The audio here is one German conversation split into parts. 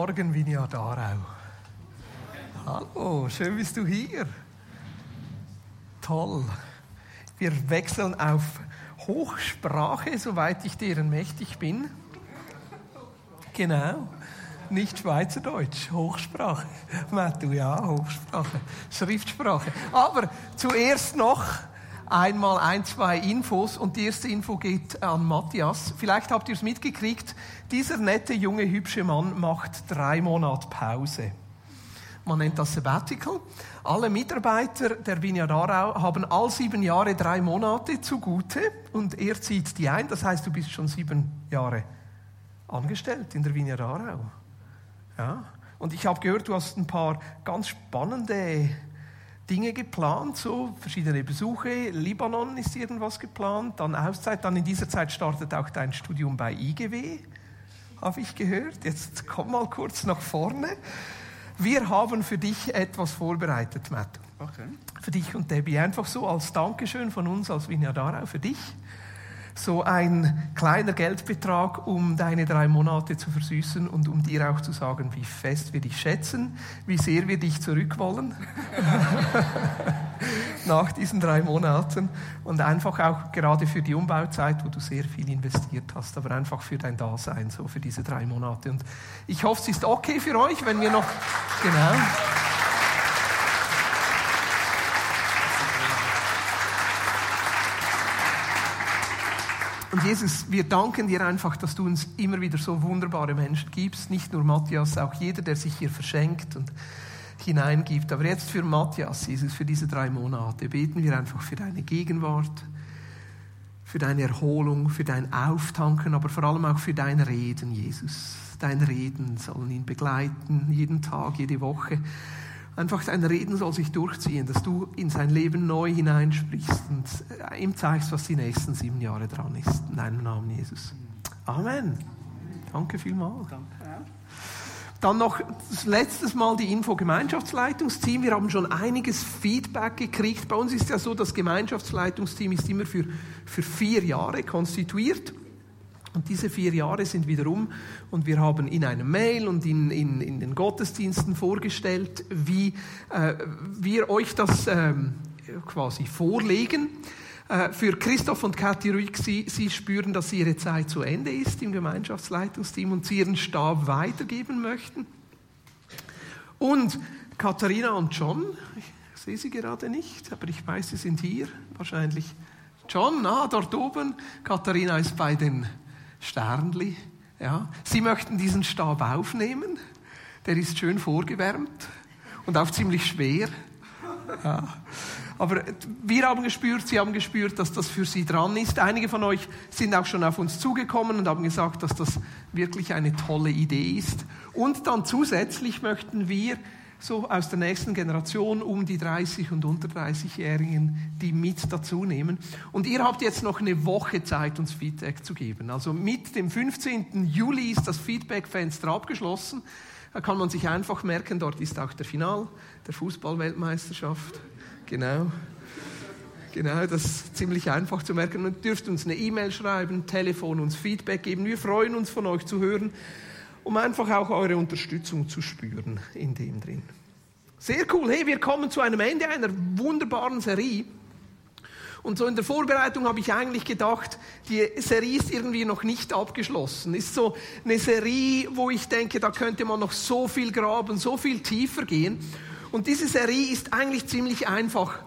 Morgen, Vinja Darau. Hallo, schön bist du hier. Toll. Wir wechseln auf Hochsprache, soweit ich deren mächtig bin. Genau. Nicht Schweizerdeutsch, Hochsprache. Matthew, ja, Hochsprache. Schriftsprache. Aber zuerst noch einmal ein, zwei Infos und die erste Info geht an Matthias. Vielleicht habt ihr es mitgekriegt, dieser nette, junge, hübsche Mann macht drei Monate Pause. Man nennt das Sabbatical. Alle Mitarbeiter der Vineyard Aarau haben all sieben Jahre drei Monate zugute und er zieht die ein. Das heißt, du bist schon sieben Jahre angestellt in der Vineyard Aarau. Ja. Und ich habe gehört, du hast ein paar ganz spannende Dinge geplant, so verschiedene Besuche. Libanon ist irgendwas geplant, dann Auszeit, dann in dieser Zeit startet auch dein Studium bei IGW, habe ich gehört. Jetzt komm mal kurz nach vorne. Wir haben für dich etwas vorbereitet, Matt. Okay. Für dich und Debbie. Einfach so als Dankeschön von uns als Vinyadarau für dich so ein kleiner Geldbetrag, um deine drei Monate zu versüßen und um dir auch zu sagen, wie fest wir dich schätzen, wie sehr wir dich zurückwollen nach diesen drei Monaten und einfach auch gerade für die Umbauzeit, wo du sehr viel investiert hast, aber einfach für dein Dasein, so für diese drei Monate. Und ich hoffe, es ist okay für euch, wenn wir noch, genau. Und Jesus, wir danken dir einfach, dass du uns immer wieder so wunderbare Menschen gibst. Nicht nur Matthias, auch jeder, der sich hier verschenkt und hineingibt. Aber jetzt für Matthias, Jesus, für diese drei Monate beten wir einfach für deine Gegenwart, für deine Erholung, für dein Auftanken, aber vor allem auch für dein Reden, Jesus. Dein Reden sollen ihn begleiten, jeden Tag, jede Woche. Einfach dein Reden soll sich durchziehen, dass du in sein Leben neu hineinsprichst und äh, ihm zeigst, was die nächsten sieben Jahre dran ist. In deinem Namen, Jesus. Amen. Danke vielmals. Dann noch das letztes Mal die Info Gemeinschaftsleitungsteam. Wir haben schon einiges Feedback gekriegt. Bei uns ist ja so, das Gemeinschaftsleitungsteam ist immer für, für vier Jahre konstituiert. Und diese vier Jahre sind wieder um und wir haben in einem Mail und in, in, in den Gottesdiensten vorgestellt, wie äh, wir euch das ähm, quasi vorlegen. Äh, für Christoph und Kathi Ruhig, sie, sie spüren, dass ihre Zeit zu Ende ist im Gemeinschaftsleitungsteam und sie ihren Stab weitergeben möchten. Und Katharina und John, ich sehe sie gerade nicht, aber ich weiß, sie sind hier, wahrscheinlich John, ah, dort oben. Katharina ist bei den Sternli. Ja. Sie möchten diesen Stab aufnehmen. Der ist schön vorgewärmt und auch ziemlich schwer. Ja. Aber wir haben gespürt, Sie haben gespürt, dass das für Sie dran ist. Einige von euch sind auch schon auf uns zugekommen und haben gesagt, dass das wirklich eine tolle Idee ist. Und dann zusätzlich möchten wir so aus der nächsten Generation um die 30 und unter 30-Jährigen, die mit dazu nehmen. Und ihr habt jetzt noch eine Woche Zeit, uns Feedback zu geben. Also mit dem 15. Juli ist das Feedback-Fenster abgeschlossen. Da kann man sich einfach merken, dort ist auch der Final der Fußballweltmeisterschaft. Genau. Genau, das ist ziemlich einfach zu merken. Und dürft uns eine E-Mail schreiben, Telefon, uns Feedback geben. Wir freuen uns, von euch zu hören um einfach auch eure Unterstützung zu spüren in dem drin. Sehr cool. Hey, wir kommen zu einem Ende einer wunderbaren Serie. Und so in der Vorbereitung habe ich eigentlich gedacht, die Serie ist irgendwie noch nicht abgeschlossen. Ist so eine Serie, wo ich denke, da könnte man noch so viel graben, so viel tiefer gehen. Und diese Serie ist eigentlich ziemlich einfach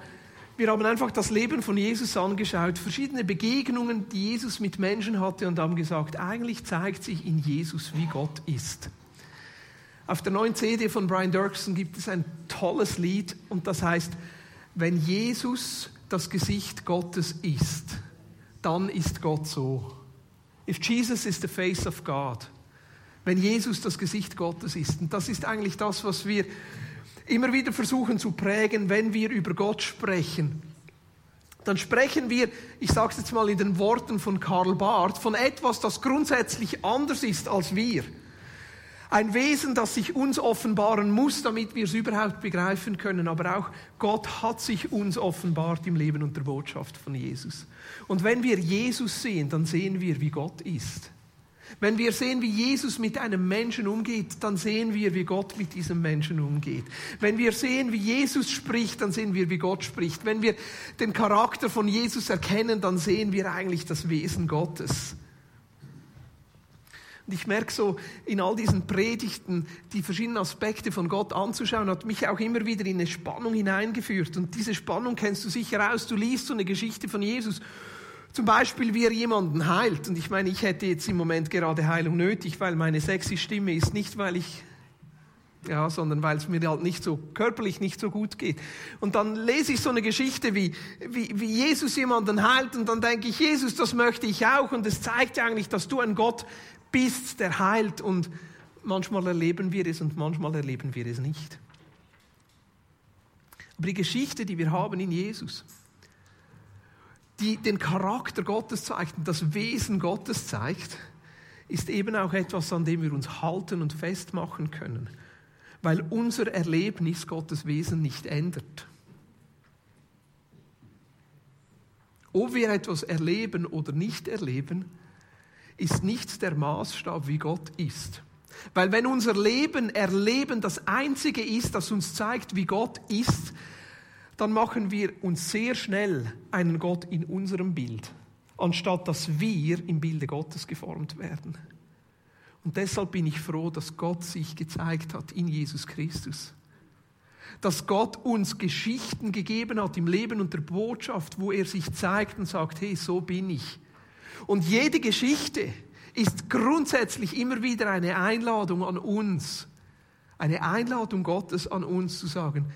wir haben einfach das Leben von Jesus angeschaut, verschiedene Begegnungen, die Jesus mit Menschen hatte und haben gesagt, eigentlich zeigt sich in Jesus, wie Gott ist. Auf der neuen CD von Brian Dirksen gibt es ein tolles Lied und das heißt, wenn Jesus das Gesicht Gottes ist, dann ist Gott so. If Jesus is the face of God. Wenn Jesus das Gesicht Gottes ist. Und das ist eigentlich das, was wir immer wieder versuchen zu prägen, wenn wir über Gott sprechen. Dann sprechen wir, ich sage es jetzt mal in den Worten von Karl Barth, von etwas, das grundsätzlich anders ist als wir. Ein Wesen, das sich uns offenbaren muss, damit wir es überhaupt begreifen können. Aber auch Gott hat sich uns offenbart im Leben und der Botschaft von Jesus. Und wenn wir Jesus sehen, dann sehen wir, wie Gott ist. Wenn wir sehen, wie Jesus mit einem Menschen umgeht, dann sehen wir, wie Gott mit diesem Menschen umgeht. Wenn wir sehen, wie Jesus spricht, dann sehen wir, wie Gott spricht. Wenn wir den Charakter von Jesus erkennen, dann sehen wir eigentlich das Wesen Gottes. Und ich merke so in all diesen Predigten, die verschiedenen Aspekte von Gott anzuschauen, hat mich auch immer wieder in eine Spannung hineingeführt. Und diese Spannung kennst du sicher aus. Du liest so eine Geschichte von Jesus zum Beispiel, wie er jemanden heilt. Und ich meine, ich hätte jetzt im Moment gerade Heilung nötig, weil meine sexy Stimme ist nicht, weil ich, ja, sondern weil es mir halt nicht so körperlich nicht so gut geht. Und dann lese ich so eine Geschichte, wie, wie, wie Jesus jemanden heilt und dann denke ich, Jesus, das möchte ich auch. Und es zeigt eigentlich, dass du ein Gott bist, der heilt. Und manchmal erleben wir es und manchmal erleben wir es nicht. Aber die Geschichte, die wir haben in Jesus, die den Charakter Gottes zeigt und das Wesen Gottes zeigt, ist eben auch etwas, an dem wir uns halten und festmachen können, weil unser Erlebnis Gottes Wesen nicht ändert. Ob wir etwas erleben oder nicht erleben, ist nicht der Maßstab, wie Gott ist. Weil wenn unser Leben, Erleben das Einzige ist, das uns zeigt, wie Gott ist, dann machen wir uns sehr schnell einen Gott in unserem Bild, anstatt dass wir im Bilde Gottes geformt werden. Und deshalb bin ich froh, dass Gott sich gezeigt hat in Jesus Christus. Dass Gott uns Geschichten gegeben hat im Leben und der Botschaft, wo er sich zeigt und sagt, hey, so bin ich. Und jede Geschichte ist grundsätzlich immer wieder eine Einladung an uns, eine Einladung Gottes an uns zu sagen,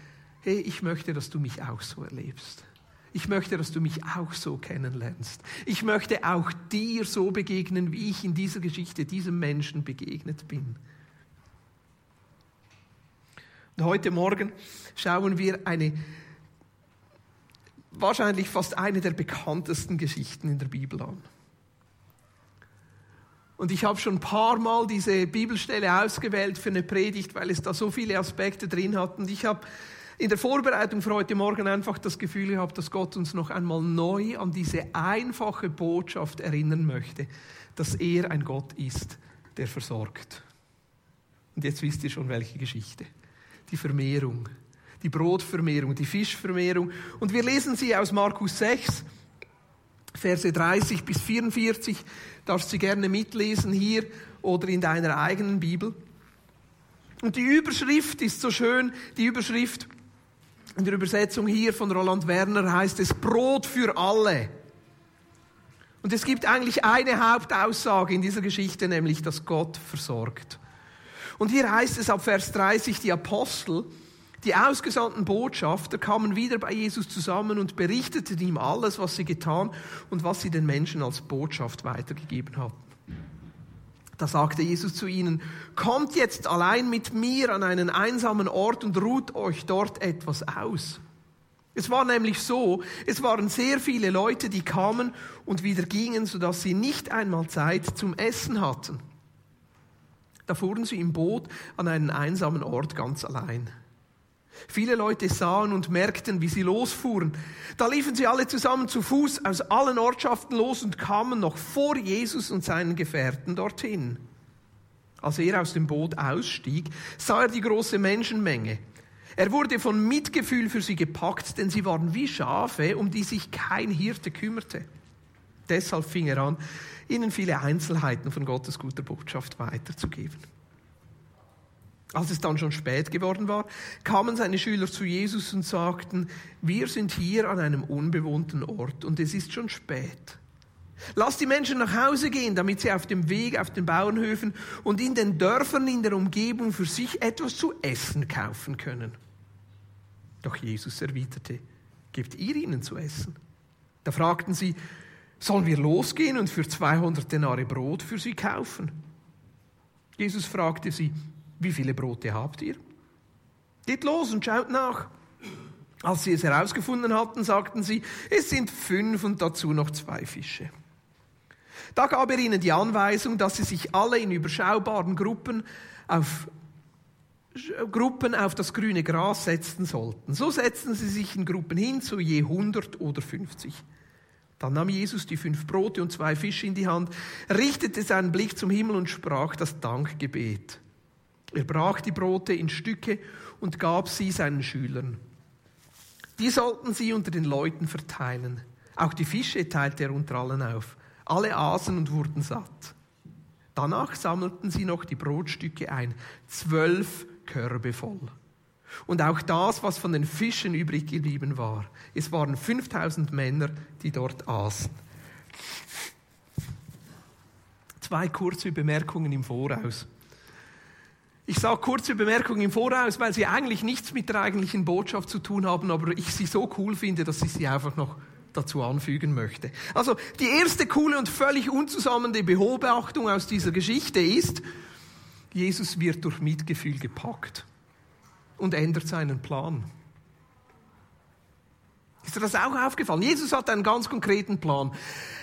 hey, ich möchte, dass du mich auch so erlebst. Ich möchte, dass du mich auch so kennenlernst. Ich möchte auch dir so begegnen, wie ich in dieser Geschichte diesem Menschen begegnet bin. Und heute Morgen schauen wir eine, wahrscheinlich fast eine der bekanntesten Geschichten in der Bibel an. Und ich habe schon ein paar Mal diese Bibelstelle ausgewählt für eine Predigt, weil es da so viele Aspekte drin hat. Und ich habe in der Vorbereitung für heute Morgen einfach das Gefühl gehabt, dass Gott uns noch einmal neu an diese einfache Botschaft erinnern möchte, dass er ein Gott ist, der versorgt. Und jetzt wisst ihr schon, welche Geschichte. Die Vermehrung, die Brotvermehrung, die Fischvermehrung. Und wir lesen sie aus Markus 6, Verse 30 bis 44. Darfst du gerne mitlesen hier oder in deiner eigenen Bibel. Und die Überschrift ist so schön, die Überschrift in der Übersetzung hier von Roland Werner heißt es Brot für alle. Und es gibt eigentlich eine Hauptaussage in dieser Geschichte, nämlich, dass Gott versorgt. Und hier heißt es ab Vers 30, die Apostel, die ausgesandten Botschafter kamen wieder bei Jesus zusammen und berichteten ihm alles, was sie getan und was sie den Menschen als Botschaft weitergegeben hatten. Da sagte Jesus zu ihnen, kommt jetzt allein mit mir an einen einsamen Ort und ruht euch dort etwas aus. Es war nämlich so, es waren sehr viele Leute, die kamen und wieder gingen, sodass sie nicht einmal Zeit zum Essen hatten. Da fuhren sie im Boot an einen einsamen Ort ganz allein. Viele Leute sahen und merkten, wie sie losfuhren. Da liefen sie alle zusammen zu Fuß aus allen Ortschaften los und kamen noch vor Jesus und seinen Gefährten dorthin. Als er aus dem Boot ausstieg, sah er die große Menschenmenge. Er wurde von Mitgefühl für sie gepackt, denn sie waren wie Schafe, um die sich kein Hirte kümmerte. Deshalb fing er an, ihnen viele Einzelheiten von Gottes guter Botschaft weiterzugeben. Als es dann schon spät geworden war, kamen seine Schüler zu Jesus und sagten, wir sind hier an einem unbewohnten Ort und es ist schon spät. Lass die Menschen nach Hause gehen, damit sie auf dem Weg auf den Bauernhöfen und in den Dörfern in der Umgebung für sich etwas zu essen kaufen können. Doch Jesus erwiderte, gebt ihr ihnen zu essen. Da fragten sie, sollen wir losgehen und für 200 Denare Brot für sie kaufen? Jesus fragte sie, wie viele Brote habt ihr? Geht los und schaut nach. Als sie es herausgefunden hatten, sagten sie, es sind fünf und dazu noch zwei Fische. Da gab er ihnen die Anweisung, dass sie sich alle in überschaubaren Gruppen auf, Gruppen auf das grüne Gras setzen sollten. So setzten sie sich in Gruppen hin, so je 100 oder 50. Dann nahm Jesus die fünf Brote und zwei Fische in die Hand, richtete seinen Blick zum Himmel und sprach das Dankgebet. Er brach die Brote in Stücke und gab sie seinen Schülern. Die sollten sie unter den Leuten verteilen. Auch die Fische teilte er unter allen auf. Alle aßen und wurden satt. Danach sammelten sie noch die Brotstücke ein, zwölf Körbe voll. Und auch das, was von den Fischen übrig geblieben war. Es waren 5000 Männer, die dort aßen. Zwei kurze Bemerkungen im Voraus. Ich sage kurze Bemerkungen im Voraus, weil sie eigentlich nichts mit der eigentlichen Botschaft zu tun haben, aber ich sie so cool finde, dass ich sie einfach noch dazu anfügen möchte. Also die erste coole und völlig unzusammenhängende Beobachtung aus dieser Geschichte ist, Jesus wird durch Mitgefühl gepackt und ändert seinen Plan. Ist dir das auch aufgefallen? Jesus hat einen ganz konkreten Plan.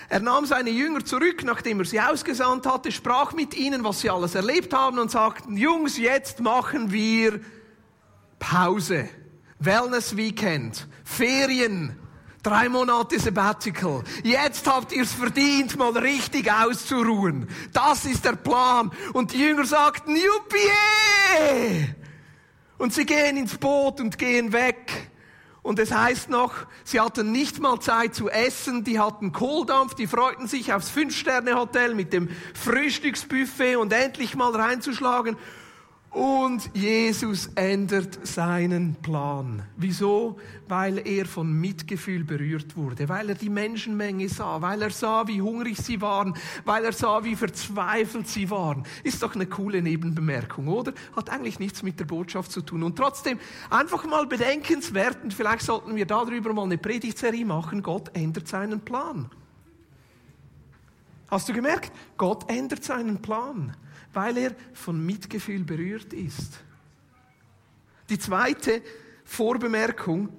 Er nahm seine Jünger zurück, nachdem er sie ausgesandt hatte, sprach mit ihnen, was sie alles erlebt haben und sagte, Jungs, jetzt machen wir Pause, Wellness Weekend, Ferien, drei Monate Sabbatical. Jetzt habt ihr es verdient, mal richtig auszuruhen. Das ist der Plan. Und die Jünger sagten, Juppie! Und sie gehen ins Boot und gehen weg. Und es heißt noch, sie hatten nicht mal Zeit zu essen, die hatten Kohldampf, die freuten sich aufs Fünf-Sterne-Hotel mit dem Frühstücksbuffet und endlich mal reinzuschlagen. Und Jesus ändert seinen Plan. Wieso? Weil er von Mitgefühl berührt wurde, weil er die Menschenmenge sah, weil er sah, wie hungrig sie waren, weil er sah, wie verzweifelt sie waren. Ist doch eine coole Nebenbemerkung, oder? Hat eigentlich nichts mit der Botschaft zu tun. Und trotzdem einfach mal bedenkenswert, und vielleicht sollten wir darüber mal eine Predigtserie machen, Gott ändert seinen Plan. Hast du gemerkt? Gott ändert seinen Plan weil er von Mitgefühl berührt ist. Die zweite Vorbemerkung,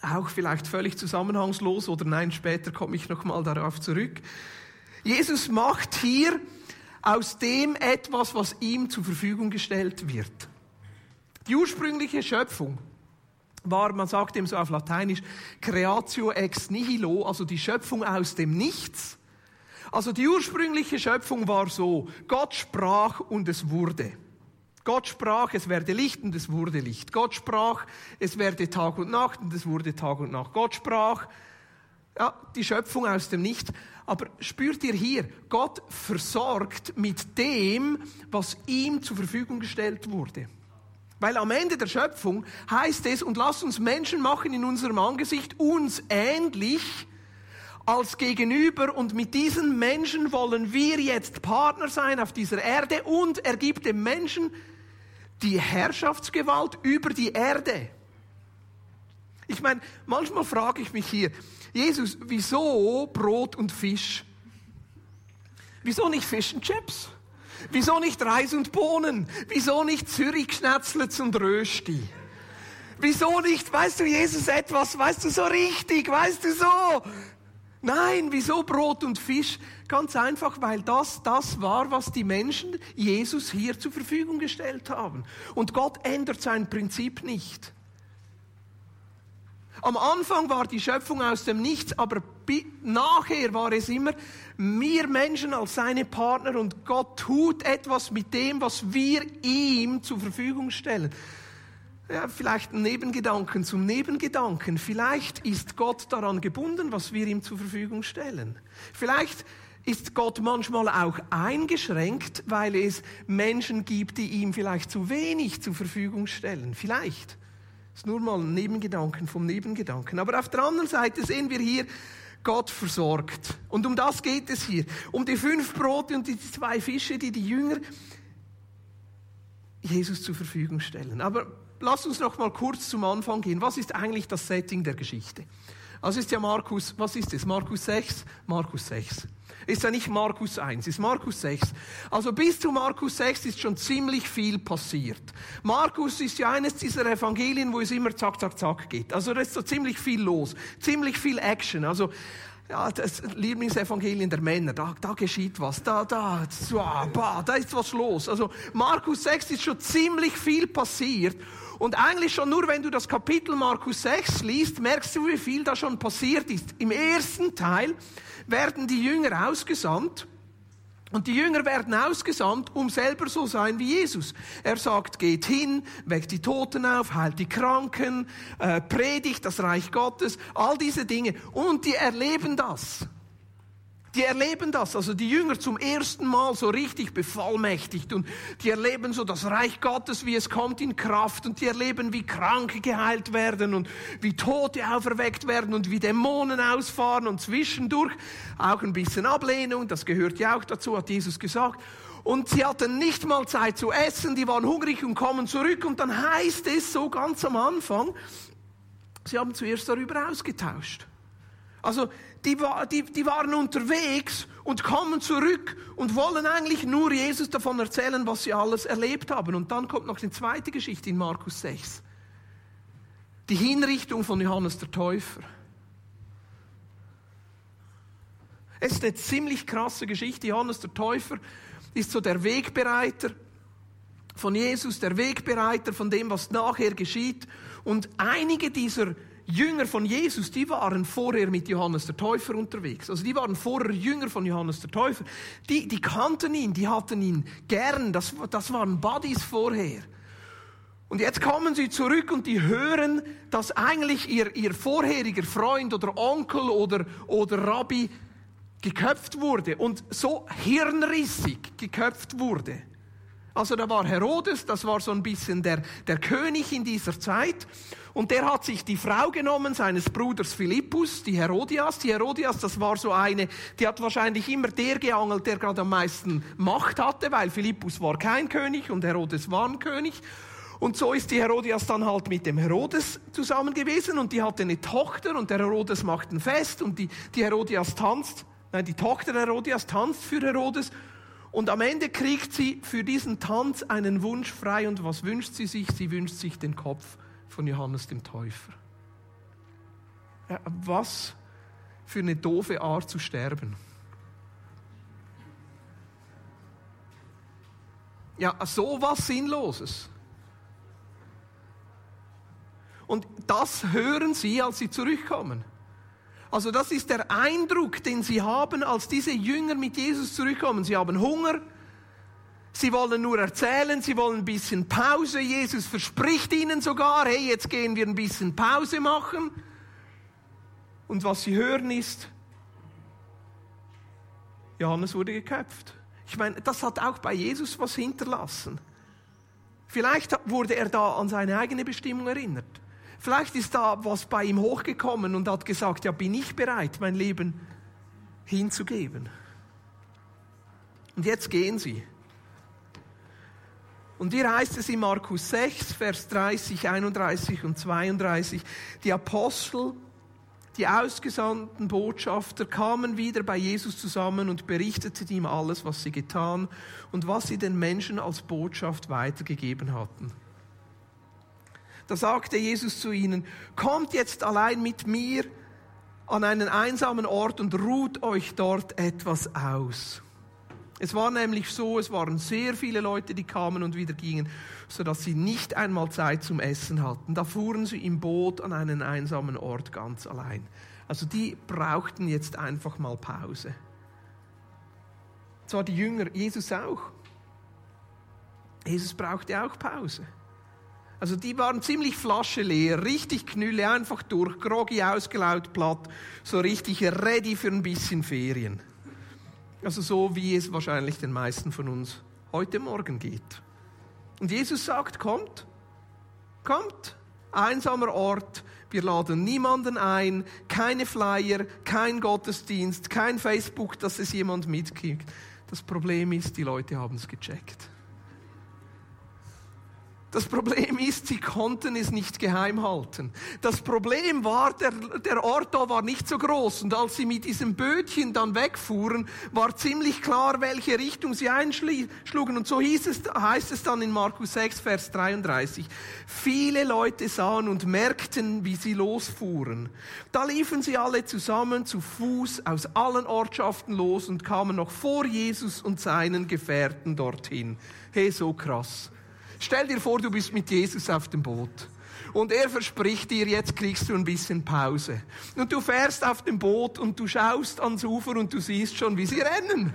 auch vielleicht völlig zusammenhangslos oder nein, später komme ich nochmal darauf zurück. Jesus macht hier aus dem etwas, was ihm zur Verfügung gestellt wird. Die ursprüngliche Schöpfung war, man sagt dem so auf Lateinisch, creatio ex nihilo, also die Schöpfung aus dem Nichts. Also die ursprüngliche Schöpfung war so, Gott sprach und es wurde. Gott sprach, es werde Licht und es wurde Licht. Gott sprach, es werde Tag und Nacht und es wurde Tag und Nacht. Gott sprach, ja, die Schöpfung aus dem Nichts. Aber spürt ihr hier, Gott versorgt mit dem, was ihm zur Verfügung gestellt wurde. Weil am Ende der Schöpfung heißt es, und lasst uns Menschen machen in unserem Angesicht, uns ähnlich, als Gegenüber und mit diesen Menschen wollen wir jetzt Partner sein auf dieser Erde und er gibt dem Menschen die Herrschaftsgewalt über die Erde. Ich meine, manchmal frage ich mich hier, Jesus, wieso Brot und Fisch? Wieso nicht Fish and Chips? Wieso nicht Reis und Bohnen? Wieso nicht Zürich-Schnetzlets und Rösti? Wieso nicht, weißt du, Jesus, etwas, weißt du, so richtig, weißt du, so, Nein, wieso Brot und Fisch? Ganz einfach, weil das das war, was die Menschen Jesus hier zur Verfügung gestellt haben. Und Gott ändert sein Prinzip nicht. Am Anfang war die Schöpfung aus dem Nichts, aber nachher war es immer wir Menschen als seine Partner und Gott tut etwas mit dem, was wir ihm zur Verfügung stellen ja, vielleicht ein Nebengedanken zum Nebengedanken. Vielleicht ist Gott daran gebunden, was wir ihm zur Verfügung stellen. Vielleicht ist Gott manchmal auch eingeschränkt, weil es Menschen gibt, die ihm vielleicht zu wenig zur Verfügung stellen. Vielleicht. Das ist nur mal ein Nebengedanken vom Nebengedanken. Aber auf der anderen Seite sehen wir hier, Gott versorgt. Und um das geht es hier. Um die fünf Brote und die zwei Fische, die die Jünger Jesus zur Verfügung stellen. Aber lass uns noch mal kurz zum Anfang gehen. Was ist eigentlich das Setting der Geschichte? Also ist ja Markus, was ist es? Markus 6? Markus 6. Ist ja nicht Markus 1, ist Markus 6. Also bis zu Markus 6 ist schon ziemlich viel passiert. Markus ist ja eines dieser Evangelien, wo es immer zack, zack, zack geht. Also da ist so ziemlich viel los, ziemlich viel Action. Also ja, das Lieblingsevangelien der Männer, da, da geschieht was, da, da, da, da ist was los. Also Markus 6 ist schon ziemlich viel passiert Und eigentlich schon nur, wenn du das Kapitel Markus 6 liest, merkst du, wie viel da schon passiert ist. Im ersten Teil werden die Jünger ausgesandt. Und die Jünger werden ausgesandt, um selber so sein wie Jesus. Er sagt, geht hin, weckt die Toten auf, heilt die Kranken, äh, predigt das Reich Gottes, all diese Dinge. Und die erleben das. Die erleben das, also die Jünger zum ersten Mal so richtig bevollmächtigt und die erleben so das Reich Gottes, wie es kommt in Kraft und die erleben, wie Kranke geheilt werden und wie Tote auferweckt werden und wie Dämonen ausfahren und zwischendurch auch ein bisschen Ablehnung, das gehört ja auch dazu, hat Jesus gesagt. Und sie hatten nicht mal Zeit zu essen, die waren hungrig und kommen zurück und dann heißt es so ganz am Anfang, sie haben zuerst darüber ausgetauscht. Also die, die, die waren unterwegs und kommen zurück und wollen eigentlich nur Jesus davon erzählen, was sie alles erlebt haben. Und dann kommt noch die zweite Geschichte in Markus 6. Die Hinrichtung von Johannes der Täufer. Es ist eine ziemlich krasse Geschichte. Johannes der Täufer ist so der Wegbereiter von Jesus, der Wegbereiter von dem, was nachher geschieht. Und einige dieser Jünger von Jesus, die waren vorher mit Johannes der Täufer unterwegs. Also die waren vorher Jünger von Johannes der Täufer. Die, die kannten ihn, die hatten ihn gern. Das, das waren Buddies vorher. Und jetzt kommen sie zurück und die hören, dass eigentlich ihr, ihr vorheriger Freund oder Onkel oder, oder Rabbi geköpft wurde und so hirnrissig geköpft wurde. Also da war Herodes, das war so ein bisschen der, der König in dieser Zeit. Und der hat sich die Frau genommen seines Bruders Philippus, die Herodias. Die Herodias, das war so eine, die hat wahrscheinlich immer der geangelt, der gerade am meisten Macht hatte, weil Philippus war kein König und Herodes war ein König. Und so ist die Herodias dann halt mit dem Herodes zusammen gewesen und die hatte eine Tochter und der Herodes macht ein Fest und die, die Herodias tanzt, nein, die Tochter Herodias tanzt für Herodes und am Ende kriegt sie für diesen Tanz einen Wunsch frei. Und was wünscht sie sich? Sie wünscht sich den Kopf von Johannes dem Täufer. Ja, was für eine doofe Art zu sterben. Ja, so was Sinnloses. Und das hören sie, als sie zurückkommen. Also das ist der Eindruck, den sie haben, als diese Jünger mit Jesus zurückkommen. Sie haben Hunger, sie wollen nur erzählen, sie wollen ein bisschen Pause. Jesus verspricht ihnen sogar, hey, jetzt gehen wir ein bisschen Pause machen. Und was sie hören ist, Johannes wurde geköpft. Ich meine, das hat auch bei Jesus was hinterlassen. Vielleicht wurde er da an seine eigene Bestimmung erinnert. Vielleicht ist da was bei ihm hochgekommen und hat gesagt, ja, bin ich bereit, mein Leben hinzugeben. Und jetzt gehen sie. Und hier heißt es in Markus 6, Vers 30, 31 und 32, die Apostel, die ausgesandten Botschafter kamen wieder bei Jesus zusammen und berichteten ihm alles, was sie getan und was sie den Menschen als Botschaft weitergegeben hatten. Da sagte Jesus zu ihnen, kommt jetzt allein mit mir an einen einsamen Ort und ruht euch dort etwas aus. Es war nämlich so, es waren sehr viele Leute, die kamen und wieder gingen, sodass sie nicht einmal Zeit zum Essen hatten. Da fuhren sie im Boot an einen einsamen Ort ganz allein. Also die brauchten jetzt einfach mal Pause. Zwar die Jünger, Jesus auch. Jesus brauchte auch Pause. Also die waren ziemlich Flasche leer, richtig Knülle, einfach durch, groggy ausgelaugt, platt, so richtig ready für ein bisschen Ferien. Also so wie es wahrscheinlich den meisten von uns heute Morgen geht. Und Jesus sagt, kommt, kommt, einsamer Ort, wir laden niemanden ein, keine Flyer, kein Gottesdienst, kein Facebook, dass es jemand mitkriegt. Das Problem ist, die Leute haben es gecheckt. Das Problem ist, sie konnten es nicht geheim halten. Das Problem war, der, der Ort da war nicht so groß. Und als sie mit diesem Bötchen dann wegfuhren, war ziemlich klar, welche Richtung sie einschlugen. Und so hieß es, heißt es dann in Markus 6, Vers 33. Viele Leute sahen und merkten, wie sie losfuhren. Da liefen sie alle zusammen zu Fuß aus allen Ortschaften los und kamen noch vor Jesus und seinen Gefährten dorthin. Hey, so krass. Stell dir vor, du bist mit Jesus auf dem Boot. Und er verspricht dir, jetzt kriegst du ein bisschen Pause. Und du fährst auf dem Boot und du schaust ans Ufer und du siehst schon, wie sie rennen.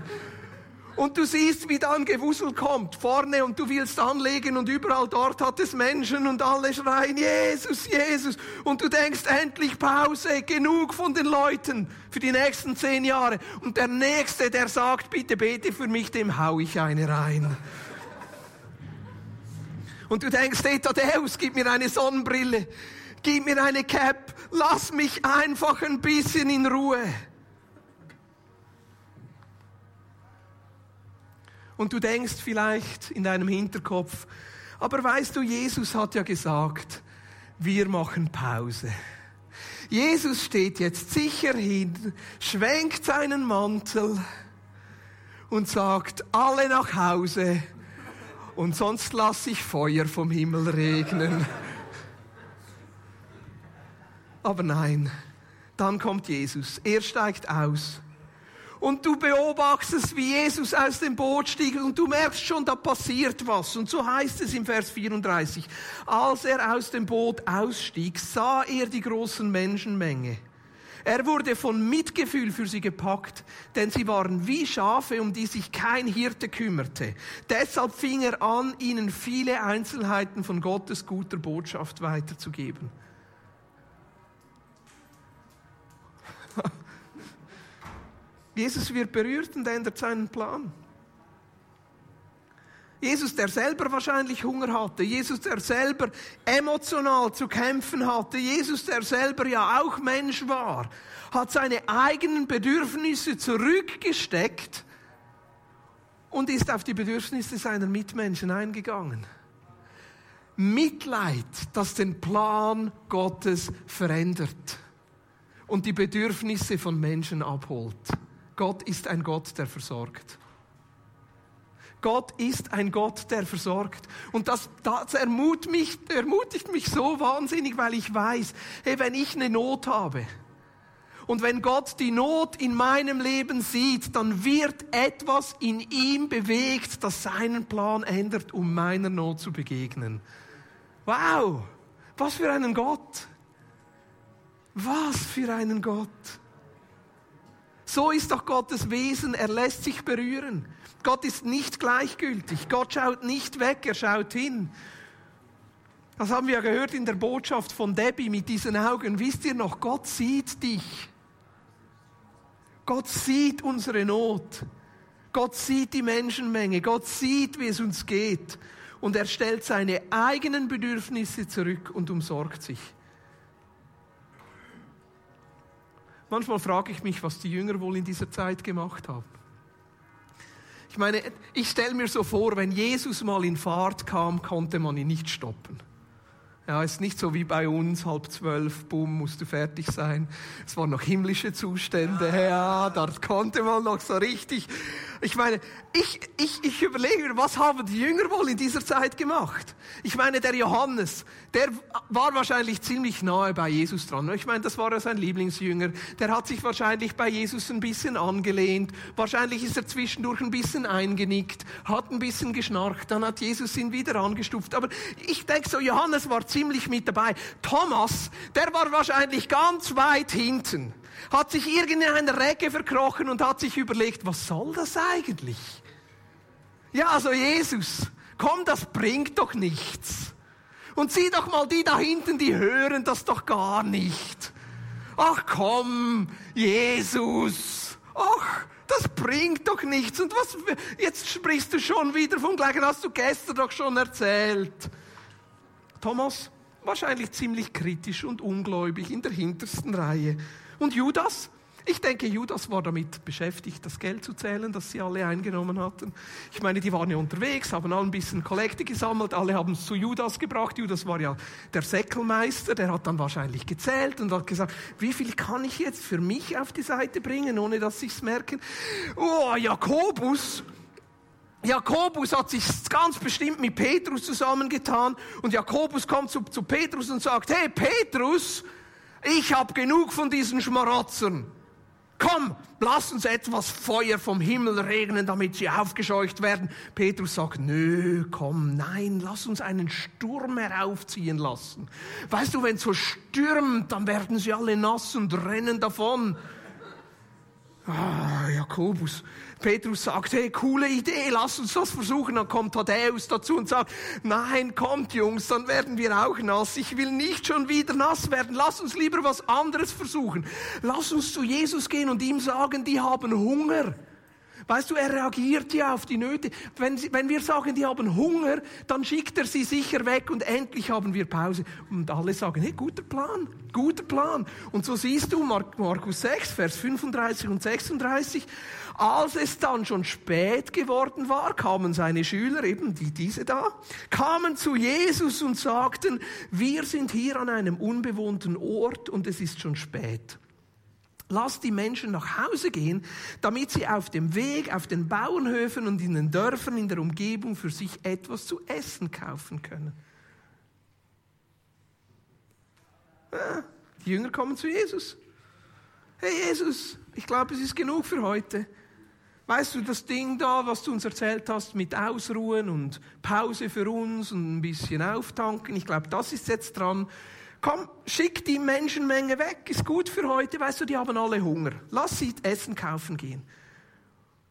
Und du siehst, wie dann Gewusel kommt, vorne und du willst anlegen und überall dort hat es Menschen und alle schreien, Jesus, Jesus. Und du denkst, endlich Pause, genug von den Leuten für die nächsten zehn Jahre. Und der Nächste, der sagt, bitte bete für mich, dem hau ich eine rein. Und du denkst, hey gib mir eine Sonnenbrille, gib mir eine Cap, lass mich einfach ein bisschen in Ruhe. Und du denkst vielleicht in deinem Hinterkopf, aber weißt du, Jesus hat ja gesagt, wir machen Pause. Jesus steht jetzt sicher hin, schwenkt seinen Mantel und sagt, alle nach Hause und sonst lasse ich Feuer vom Himmel regnen. Aber nein, dann kommt Jesus, er steigt aus und du beobachtest, wie Jesus aus dem Boot stieg und du merkst schon, da passiert was. Und so heißt es im Vers 34, als er aus dem Boot ausstieg, sah er die großen Menschenmenge. Er wurde von Mitgefühl für sie gepackt, denn sie waren wie Schafe, um die sich kein Hirte kümmerte. Deshalb fing er an, ihnen viele Einzelheiten von Gottes guter Botschaft weiterzugeben. Jesus wird berührt und ändert seinen Plan. Jesus, der selber wahrscheinlich Hunger hatte, Jesus, der selber emotional zu kämpfen hatte, Jesus, der selber ja auch Mensch war, hat seine eigenen Bedürfnisse zurückgesteckt und ist auf die Bedürfnisse seiner Mitmenschen eingegangen. Mitleid, das den Plan Gottes verändert und die Bedürfnisse von Menschen abholt. Gott ist ein Gott, der versorgt. Gott ist ein Gott, der versorgt. Und das, das ermutigt, mich, ermutigt mich so wahnsinnig, weil ich weiß, hey, wenn ich eine Not habe und wenn Gott die Not in meinem Leben sieht, dann wird etwas in ihm bewegt, das seinen Plan ändert, um meiner Not zu begegnen. Wow, was für einen Gott. Was für einen Gott. So ist doch Gottes Wesen, er lässt sich berühren. Gott ist nicht gleichgültig, Gott schaut nicht weg, er schaut hin. Das haben wir ja gehört in der Botschaft von Debbie mit diesen Augen. Wisst ihr noch, Gott sieht dich. Gott sieht unsere Not. Gott sieht die Menschenmenge. Gott sieht, wie es uns geht. Und er stellt seine eigenen Bedürfnisse zurück und umsorgt sich. Manchmal frage ich mich, was die Jünger wohl in dieser Zeit gemacht haben. Ich meine, ich stelle mir so vor, wenn Jesus mal in Fahrt kam, konnte man ihn nicht stoppen. Ja, ist nicht so wie bei uns, halb zwölf, bumm, musst du fertig sein. Es waren noch himmlische Zustände, ja, da konnte man noch so richtig. Ich meine, ich, ich, ich überlege was haben die Jünger wohl in dieser Zeit gemacht? Ich meine, der Johannes, der war wahrscheinlich ziemlich nahe bei Jesus dran. Ich meine, das war ja sein Lieblingsjünger. Der hat sich wahrscheinlich bei Jesus ein bisschen angelehnt. Wahrscheinlich ist er zwischendurch ein bisschen eingenickt, hat ein bisschen geschnarcht. Dann hat Jesus ihn wieder angestuft. Aber ich denke so, Johannes war ziemlich mit dabei. Thomas, der war wahrscheinlich ganz weit hinten. Hat sich irgendeine Recke verkrochen und hat sich überlegt, was soll das eigentlich? Ja, also Jesus, komm, das bringt doch nichts. Und sieh doch mal die da hinten, die hören das doch gar nicht. Ach komm, Jesus. Ach, das bringt doch nichts. Und was, jetzt sprichst du schon wieder vom Gleichen, hast du gestern doch schon erzählt. Thomas, wahrscheinlich ziemlich kritisch und ungläubig in der hintersten Reihe. Und Judas, ich denke, Judas war damit beschäftigt, das Geld zu zählen, das sie alle eingenommen hatten. Ich meine, die waren ja unterwegs, haben alle ein bisschen Kollekte gesammelt, alle haben es zu Judas gebracht. Judas war ja der Säckelmeister, der hat dann wahrscheinlich gezählt und hat gesagt, wie viel kann ich jetzt für mich auf die Seite bringen, ohne dass es merken? Oh, Jakobus, Jakobus hat sich ganz bestimmt mit Petrus zusammengetan und Jakobus kommt zu, zu Petrus und sagt, hey Petrus, ich habe genug von diesen Schmarotzern komm, lass uns etwas Feuer vom Himmel regnen, damit sie aufgescheucht werden. Petrus sagt, nö, komm, nein, lass uns einen Sturm heraufziehen lassen. Weißt du, wenn es so stürmt, dann werden sie alle nass und rennen davon. Ah, Jakobus, Petrus sagt, hey, coole Idee, lass uns das versuchen. Dann kommt Thaddäus dazu und sagt, nein, kommt Jungs, dann werden wir auch nass. Ich will nicht schon wieder nass werden. Lass uns lieber was anderes versuchen. Lass uns zu Jesus gehen und ihm sagen, die haben Hunger. Weißt du, er reagiert ja auf die Nöte. Wenn, wenn wir sagen, die haben Hunger, dann schickt er sie sicher weg und endlich haben wir Pause. Und alle sagen, hey, guter Plan, guter Plan. Und so siehst du Markus 6, Vers 35 und 36. Als es dann schon spät geworden war, kamen seine Schüler, eben die, diese da, kamen zu Jesus und sagten, wir sind hier an einem unbewohnten Ort und es ist schon spät. Lass die Menschen nach Hause gehen, damit sie auf dem Weg, auf den Bauernhöfen und in den Dörfern in der Umgebung für sich etwas zu essen kaufen können. Ja, die Jünger kommen zu Jesus. Hey Jesus, ich glaube, es ist genug für heute. Weißt du, das Ding da, was du uns erzählt hast mit Ausruhen und Pause für uns und ein bisschen auftanken, ich glaube, das ist jetzt dran. Komm, schick die Menschenmenge weg, ist gut für heute, weißt du, die haben alle Hunger. Lass sie Essen kaufen gehen.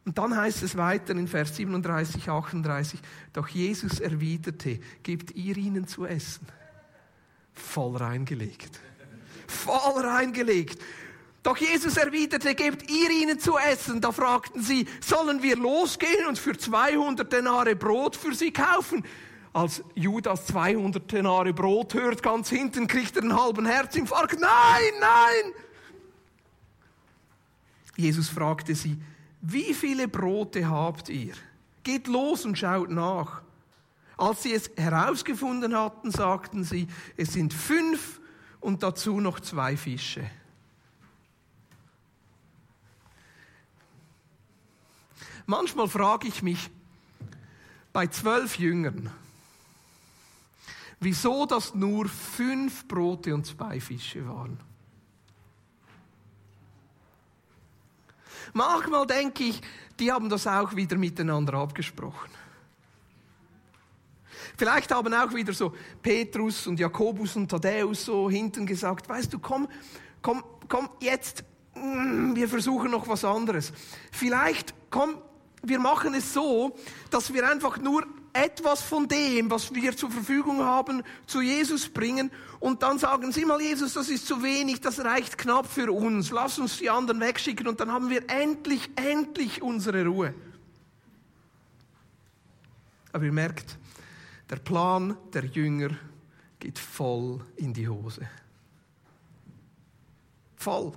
Und dann heißt es weiter in Vers 37, 38, doch Jesus erwiderte, gebt ihr ihnen zu essen. Voll reingelegt. Voll reingelegt. Doch Jesus erwiderte, gebt ihr ihnen zu essen. Da fragten sie, sollen wir losgehen und für 200 Denare Brot für sie kaufen? Als Judas 200 Denare Brot hört, ganz hinten kriegt er einen halben Herzinfarkt. Nein, nein! Jesus fragte sie, wie viele Brote habt ihr? Geht los und schaut nach. Als sie es herausgefunden hatten, sagten sie, es sind fünf und dazu noch zwei Fische. Manchmal frage ich mich bei zwölf Jüngern, wieso das nur fünf Brote und zwei Fische waren. Manchmal denke ich, die haben das auch wieder miteinander abgesprochen. Vielleicht haben auch wieder so Petrus und Jakobus und Thaddäus so hinten gesagt, weißt du, komm, komm, komm, jetzt, mm, wir versuchen noch was anderes. Vielleicht, komm, wir machen es so, dass wir einfach nur etwas von dem, was wir zur Verfügung haben, zu Jesus bringen und dann sagen Sie mal, Jesus, das ist zu wenig, das reicht knapp für uns, lass uns die anderen wegschicken und dann haben wir endlich, endlich unsere Ruhe. Aber ihr merkt, der Plan der Jünger geht voll in die Hose. Voll.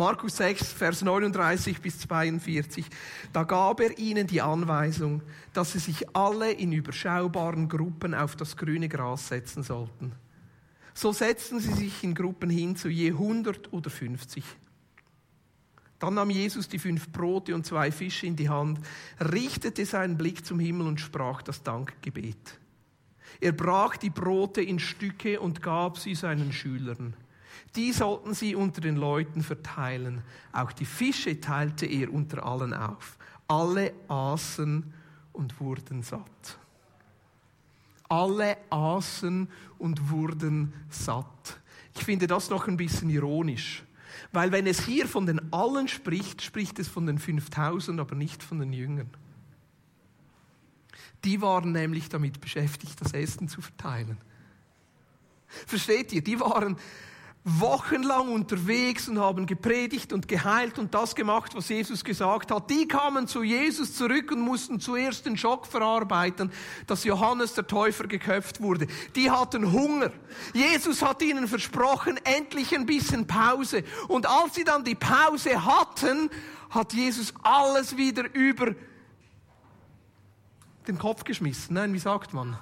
Markus 6, Vers 39 bis 42. Da gab er ihnen die Anweisung, dass sie sich alle in überschaubaren Gruppen auf das grüne Gras setzen sollten. So setzten sie sich in Gruppen hin zu je 100 oder 50. Dann nahm Jesus die fünf Brote und zwei Fische in die Hand, richtete seinen Blick zum Himmel und sprach das Dankgebet. Er brach die Brote in Stücke und gab sie seinen Schülern. Die sollten sie unter den Leuten verteilen. Auch die Fische teilte er unter allen auf. Alle aßen und wurden satt. Alle aßen und wurden satt. Ich finde das noch ein bisschen ironisch. Weil wenn es hier von den Allen spricht, spricht es von den 5000, aber nicht von den Jüngern. Die waren nämlich damit beschäftigt, das Essen zu verteilen. Versteht ihr? Die waren wochenlang unterwegs und haben gepredigt und geheilt und das gemacht, was Jesus gesagt hat. Die kamen zu Jesus zurück und mussten zuerst den Schock verarbeiten, dass Johannes der Täufer geköpft wurde. Die hatten Hunger. Jesus hat ihnen versprochen, endlich ein bisschen Pause. Und als sie dann die Pause hatten, hat Jesus alles wieder über den Kopf geschmissen. Nein, wie sagt man?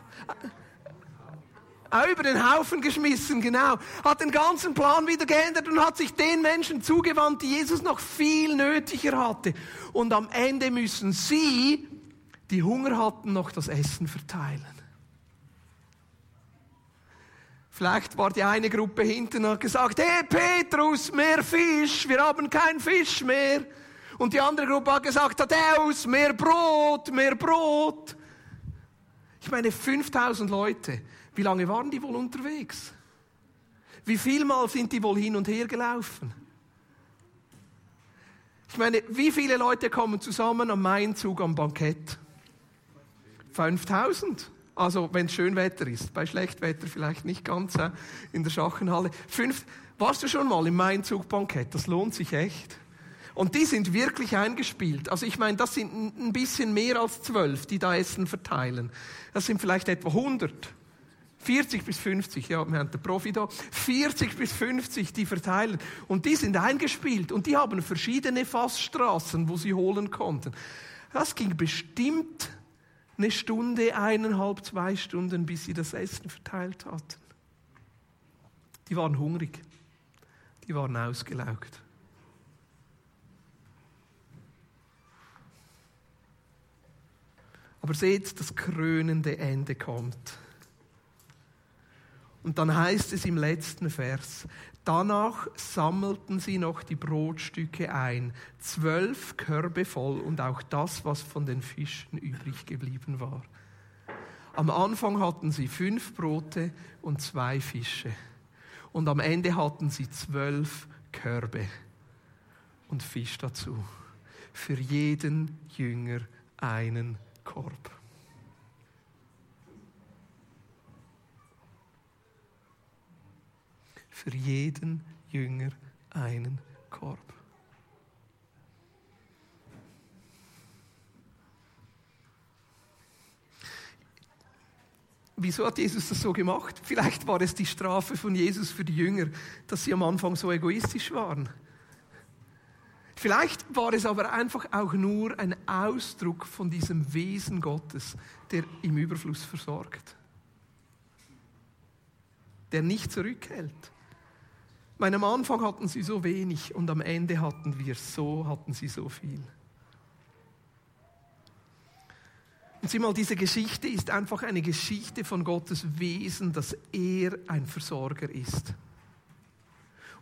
Über den Haufen geschmissen, genau. Hat den ganzen Plan wieder geändert und hat sich den Menschen zugewandt, die Jesus noch viel nötiger hatte. Und am Ende müssen sie, die Hunger hatten, noch das Essen verteilen. Vielleicht war die eine Gruppe hinten und hat gesagt, hey Petrus, mehr Fisch, wir haben keinen Fisch mehr. Und die andere Gruppe hat gesagt, Thaddäus, mehr Brot, mehr Brot. Ich meine, 5000 Leute. Wie lange waren die wohl unterwegs? Wie vielmal sind die wohl hin und her gelaufen? Ich meine, wie viele Leute kommen zusammen am Mainzug am Bankett? 5000. Also, wenn es Schönwetter ist. Bei Schlechtwetter vielleicht nicht ganz äh, in der Schachenhalle. Fünf, warst du schon mal im Mainzug-Bankett? Das lohnt sich echt. Und die sind wirklich eingespielt. Also ich meine, das sind ein bisschen mehr als zwölf, die da Essen verteilen. Das sind vielleicht etwa 100. 40 bis 50, ja, wir haben den Profi da. 40 bis 50, die verteilen. Und die sind eingespielt und die haben verschiedene Fassstraßen, wo sie holen konnten. Das ging bestimmt eine Stunde, eineinhalb, zwei Stunden, bis sie das Essen verteilt hatten. Die waren hungrig. Die waren ausgelaugt. Aber seht, das krönende Ende kommt. Und dann heißt es im letzten Vers, danach sammelten sie noch die Brotstücke ein, zwölf Körbe voll und auch das, was von den Fischen übrig geblieben war. Am Anfang hatten sie fünf Brote und zwei Fische. Und am Ende hatten sie zwölf Körbe und Fisch dazu. Für jeden Jünger einen Korb. Für jeden Jünger einen Korb. Wieso hat Jesus das so gemacht? Vielleicht war es die Strafe von Jesus für die Jünger, dass sie am Anfang so egoistisch waren. Vielleicht war es aber einfach auch nur ein Ausdruck von diesem Wesen Gottes, der im Überfluss versorgt. Der nicht zurückhält. Am Anfang hatten sie so wenig und am Ende hatten wir so, hatten sie so viel. Und sieh mal, diese Geschichte ist einfach eine Geschichte von Gottes Wesen, dass er ein Versorger ist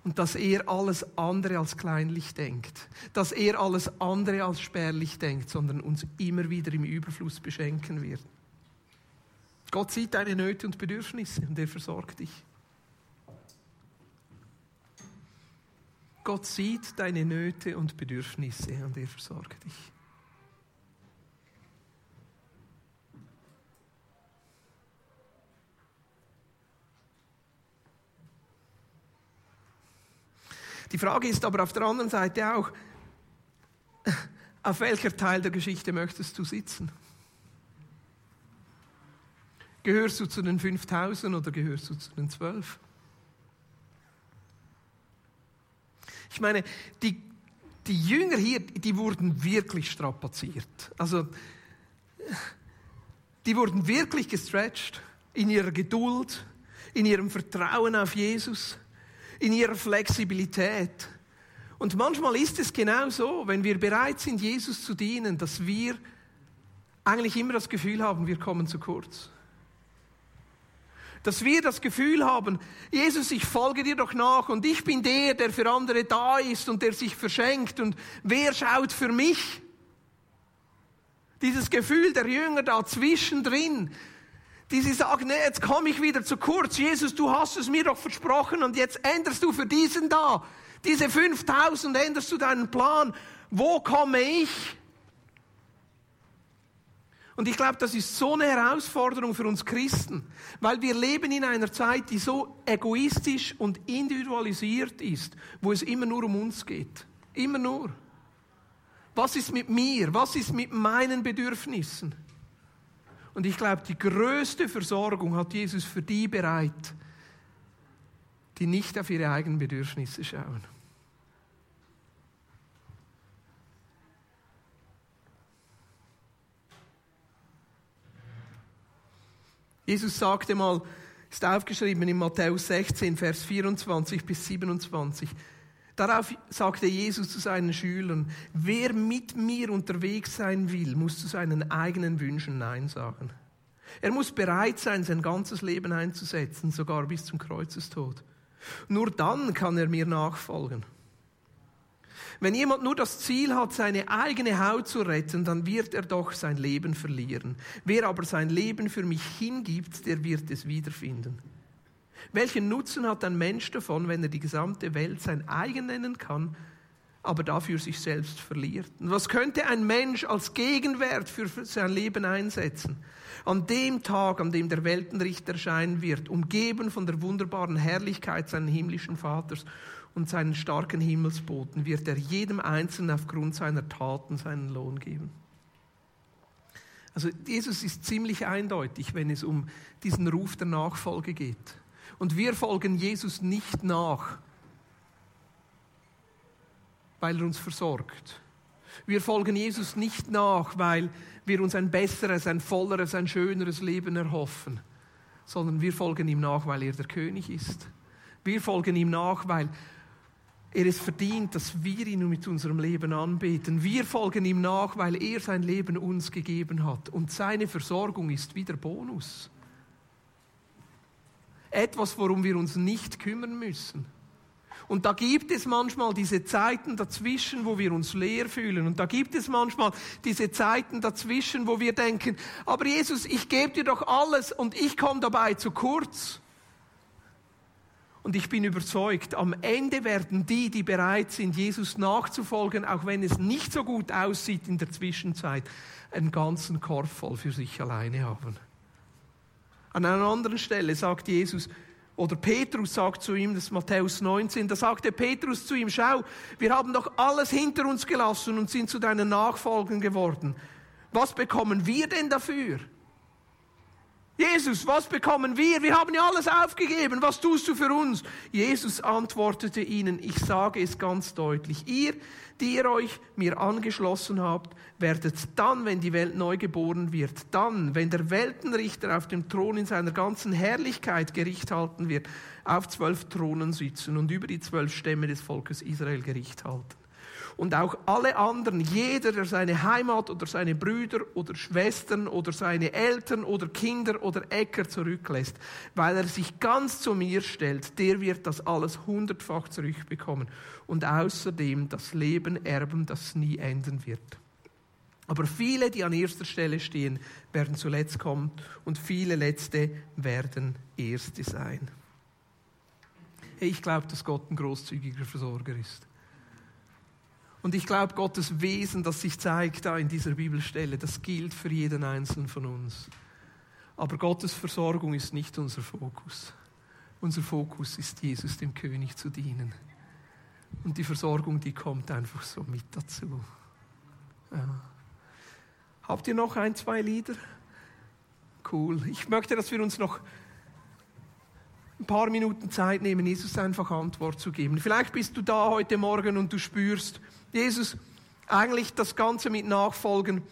und dass er alles andere als kleinlich denkt, dass er alles andere als spärlich denkt, sondern uns immer wieder im Überfluss beschenken wird. Gott sieht deine Nöte und Bedürfnisse und er versorgt dich. Gott sieht deine Nöte und Bedürfnisse und er versorgt dich. Die Frage ist aber auf der anderen Seite auch, auf welcher Teil der Geschichte möchtest du sitzen? Gehörst du zu den 5000 oder gehörst du zu den 12? Ich meine, die, die Jünger hier, die wurden wirklich strapaziert. Also, die wurden wirklich gestretched in ihrer Geduld, in ihrem Vertrauen auf Jesus in ihrer Flexibilität. Und manchmal ist es genau so, wenn wir bereit sind, Jesus zu dienen, dass wir eigentlich immer das Gefühl haben, wir kommen zu kurz. Dass wir das Gefühl haben, Jesus, ich folge dir doch nach und ich bin der, der für andere da ist und der sich verschenkt und wer schaut für mich? Dieses Gefühl der Jünger da zwischendrin, die sie sagen, nee, jetzt komme ich wieder zu kurz. Jesus, du hast es mir doch versprochen und jetzt änderst du für diesen da. Diese 5000 änderst du deinen Plan. Wo komme ich? Und ich glaube, das ist so eine Herausforderung für uns Christen, weil wir leben in einer Zeit, die so egoistisch und individualisiert ist, wo es immer nur um uns geht. Immer nur. Was ist mit mir? Was ist mit meinen Bedürfnissen? Und ich glaube, die größte Versorgung hat Jesus für die bereit, die nicht auf ihre eigenen Bedürfnisse schauen. Jesus sagte mal, ist aufgeschrieben in Matthäus 16, Vers 24 bis 27, Darauf sagte Jesus zu seinen Schülern, wer mit mir unterwegs sein will, muss zu seinen eigenen Wünschen Nein sagen. Er muss bereit sein, sein ganzes Leben einzusetzen, sogar bis zum Kreuzestod. Nur dann kann er mir nachfolgen. Wenn jemand nur das Ziel hat, seine eigene Haut zu retten, dann wird er doch sein Leben verlieren. Wer aber sein Leben für mich hingibt, der wird es wiederfinden. Welchen Nutzen hat ein Mensch davon, wenn er die gesamte Welt sein eigen nennen kann, aber dafür sich selbst verliert? Und was könnte ein Mensch als Gegenwert für sein Leben einsetzen? An dem Tag, an dem der Weltenrichter erscheinen wird, umgeben von der wunderbaren Herrlichkeit seines himmlischen Vaters und seinen starken Himmelsboten, wird er jedem Einzelnen aufgrund seiner Taten seinen Lohn geben. Also Jesus ist ziemlich eindeutig, wenn es um diesen Ruf der Nachfolge geht. Und wir folgen Jesus nicht nach, weil er uns versorgt. Wir folgen Jesus nicht nach, weil wir uns ein besseres, ein volleres, ein schöneres Leben erhoffen, sondern wir folgen ihm nach, weil er der König ist. Wir folgen ihm nach, weil er es verdient, dass wir ihn mit unserem Leben anbeten. Wir folgen ihm nach, weil er sein Leben uns gegeben hat. Und seine Versorgung ist wie der Bonus. Etwas, worum wir uns nicht kümmern müssen. Und da gibt es manchmal diese Zeiten dazwischen, wo wir uns leer fühlen. Und da gibt es manchmal diese Zeiten dazwischen, wo wir denken, aber Jesus, ich gebe dir doch alles und ich komme dabei zu kurz. Und ich bin überzeugt, am Ende werden die, die bereit sind, Jesus nachzufolgen, auch wenn es nicht so gut aussieht in der Zwischenzeit, einen ganzen Korb voll für sich alleine haben. An einer anderen Stelle sagt Jesus, oder Petrus sagt zu ihm, das ist Matthäus 19, da sagte Petrus zu ihm, schau, wir haben doch alles hinter uns gelassen und sind zu deinen Nachfolgen geworden. Was bekommen wir denn dafür? Jesus, was bekommen wir? Wir haben ja alles aufgegeben. Was tust du für uns? Jesus antwortete ihnen, ich sage es ganz deutlich. Ihr, die ihr euch mir angeschlossen habt, werdet dann, wenn die Welt neu geboren wird, dann, wenn der Weltenrichter auf dem Thron in seiner ganzen Herrlichkeit Gericht halten wird, auf zwölf Thronen sitzen und über die zwölf Stämme des Volkes Israel Gericht halten und auch alle anderen, jeder, der seine Heimat oder seine Brüder oder Schwestern oder seine Eltern oder Kinder oder Äcker zurücklässt, weil er sich ganz zu mir stellt, der wird das alles hundertfach zurückbekommen und außerdem das Leben erben, das nie enden wird. Aber viele, die an erster Stelle stehen, werden zuletzt kommen und viele Letzte werden Erste sein. Ich glaube, dass Gott ein großzügiger Versorger ist. Und ich glaube, Gottes Wesen, das sich zeigt da in dieser Bibelstelle, das gilt für jeden Einzelnen von uns. Aber Gottes Versorgung ist nicht unser Fokus. Unser Fokus ist Jesus, dem König, zu dienen. Und die Versorgung, die kommt einfach so mit dazu. Ja. Habt ihr noch ein, zwei Lieder? Cool. Ich möchte, dass wir uns noch ein paar Minuten Zeit nehmen, Jesus einfach Antwort zu geben. Vielleicht bist du da heute Morgen und du spürst, Jesus, eigentlich das Ganze mit Nachfolgen,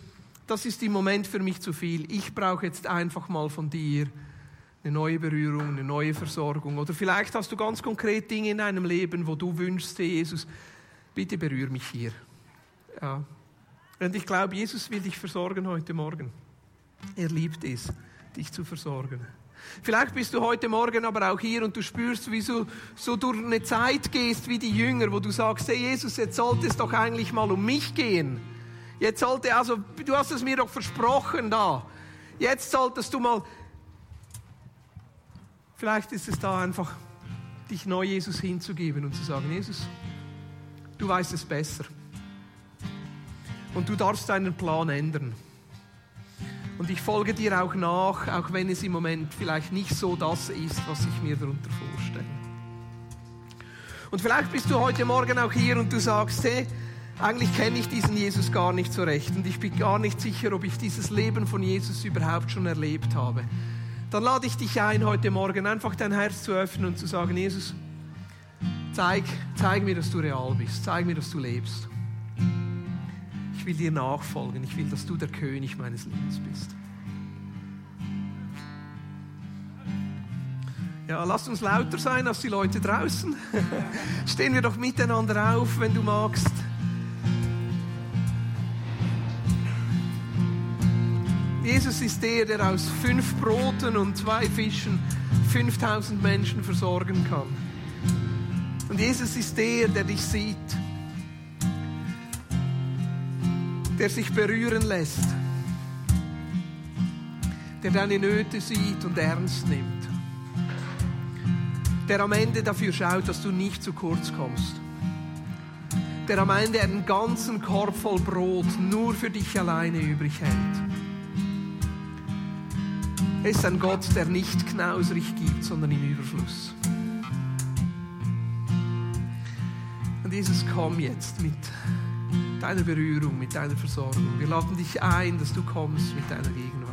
das ist im Moment für mich zu viel. Ich brauche jetzt einfach mal von dir eine neue Berührung, eine neue Versorgung. Oder vielleicht hast du ganz konkret Dinge in deinem Leben, wo du wünschst, Jesus, bitte berühre mich hier. Ja. Und ich glaube, Jesus will dich versorgen heute Morgen. Er liebt es, dich zu versorgen. Vielleicht bist du heute Morgen aber auch hier und du spürst, wie du so durch eine Zeit gehst wie die Jünger, wo du sagst, hey Jesus, jetzt sollte es doch eigentlich mal um mich gehen. Jetzt sollte, also, du hast es mir doch versprochen da. Jetzt solltest du mal, vielleicht ist es da einfach, dich neu Jesus hinzugeben und zu sagen, Jesus, du weißt es besser. Und du darfst deinen Plan ändern. Und ich folge dir auch nach, auch wenn es im Moment vielleicht nicht so das ist, was ich mir darunter vorstelle. Und vielleicht bist du heute Morgen auch hier und du sagst, hey, eigentlich kenne ich diesen Jesus gar nicht so recht und ich bin gar nicht sicher, ob ich dieses Leben von Jesus überhaupt schon erlebt habe. Dann lade ich dich ein, heute Morgen einfach dein Herz zu öffnen und zu sagen, Jesus, zeig, zeig mir, dass du real bist, zeig mir, dass du lebst ich will dir nachfolgen. Ich will, dass du der König meines Lebens bist. Ja, lasst uns lauter sein als die Leute draußen. Stehen wir doch miteinander auf, wenn du magst. Jesus ist der, der aus fünf Broten und zwei Fischen 5000 Menschen versorgen kann. Und Jesus ist der, der dich sieht, der sich berühren lässt, der deine Nöte sieht und ernst nimmt, der am Ende dafür schaut, dass du nicht zu kurz kommst, der am Ende einen ganzen Korb voll Brot nur für dich alleine übrig hält. Er ist ein Gott, der nicht knausrig gibt, sondern im Überfluss. Und Jesus, komm jetzt mit deiner Berührung, mit deiner Versorgung. Wir laden dich ein, dass du kommst mit deiner Gegenwart.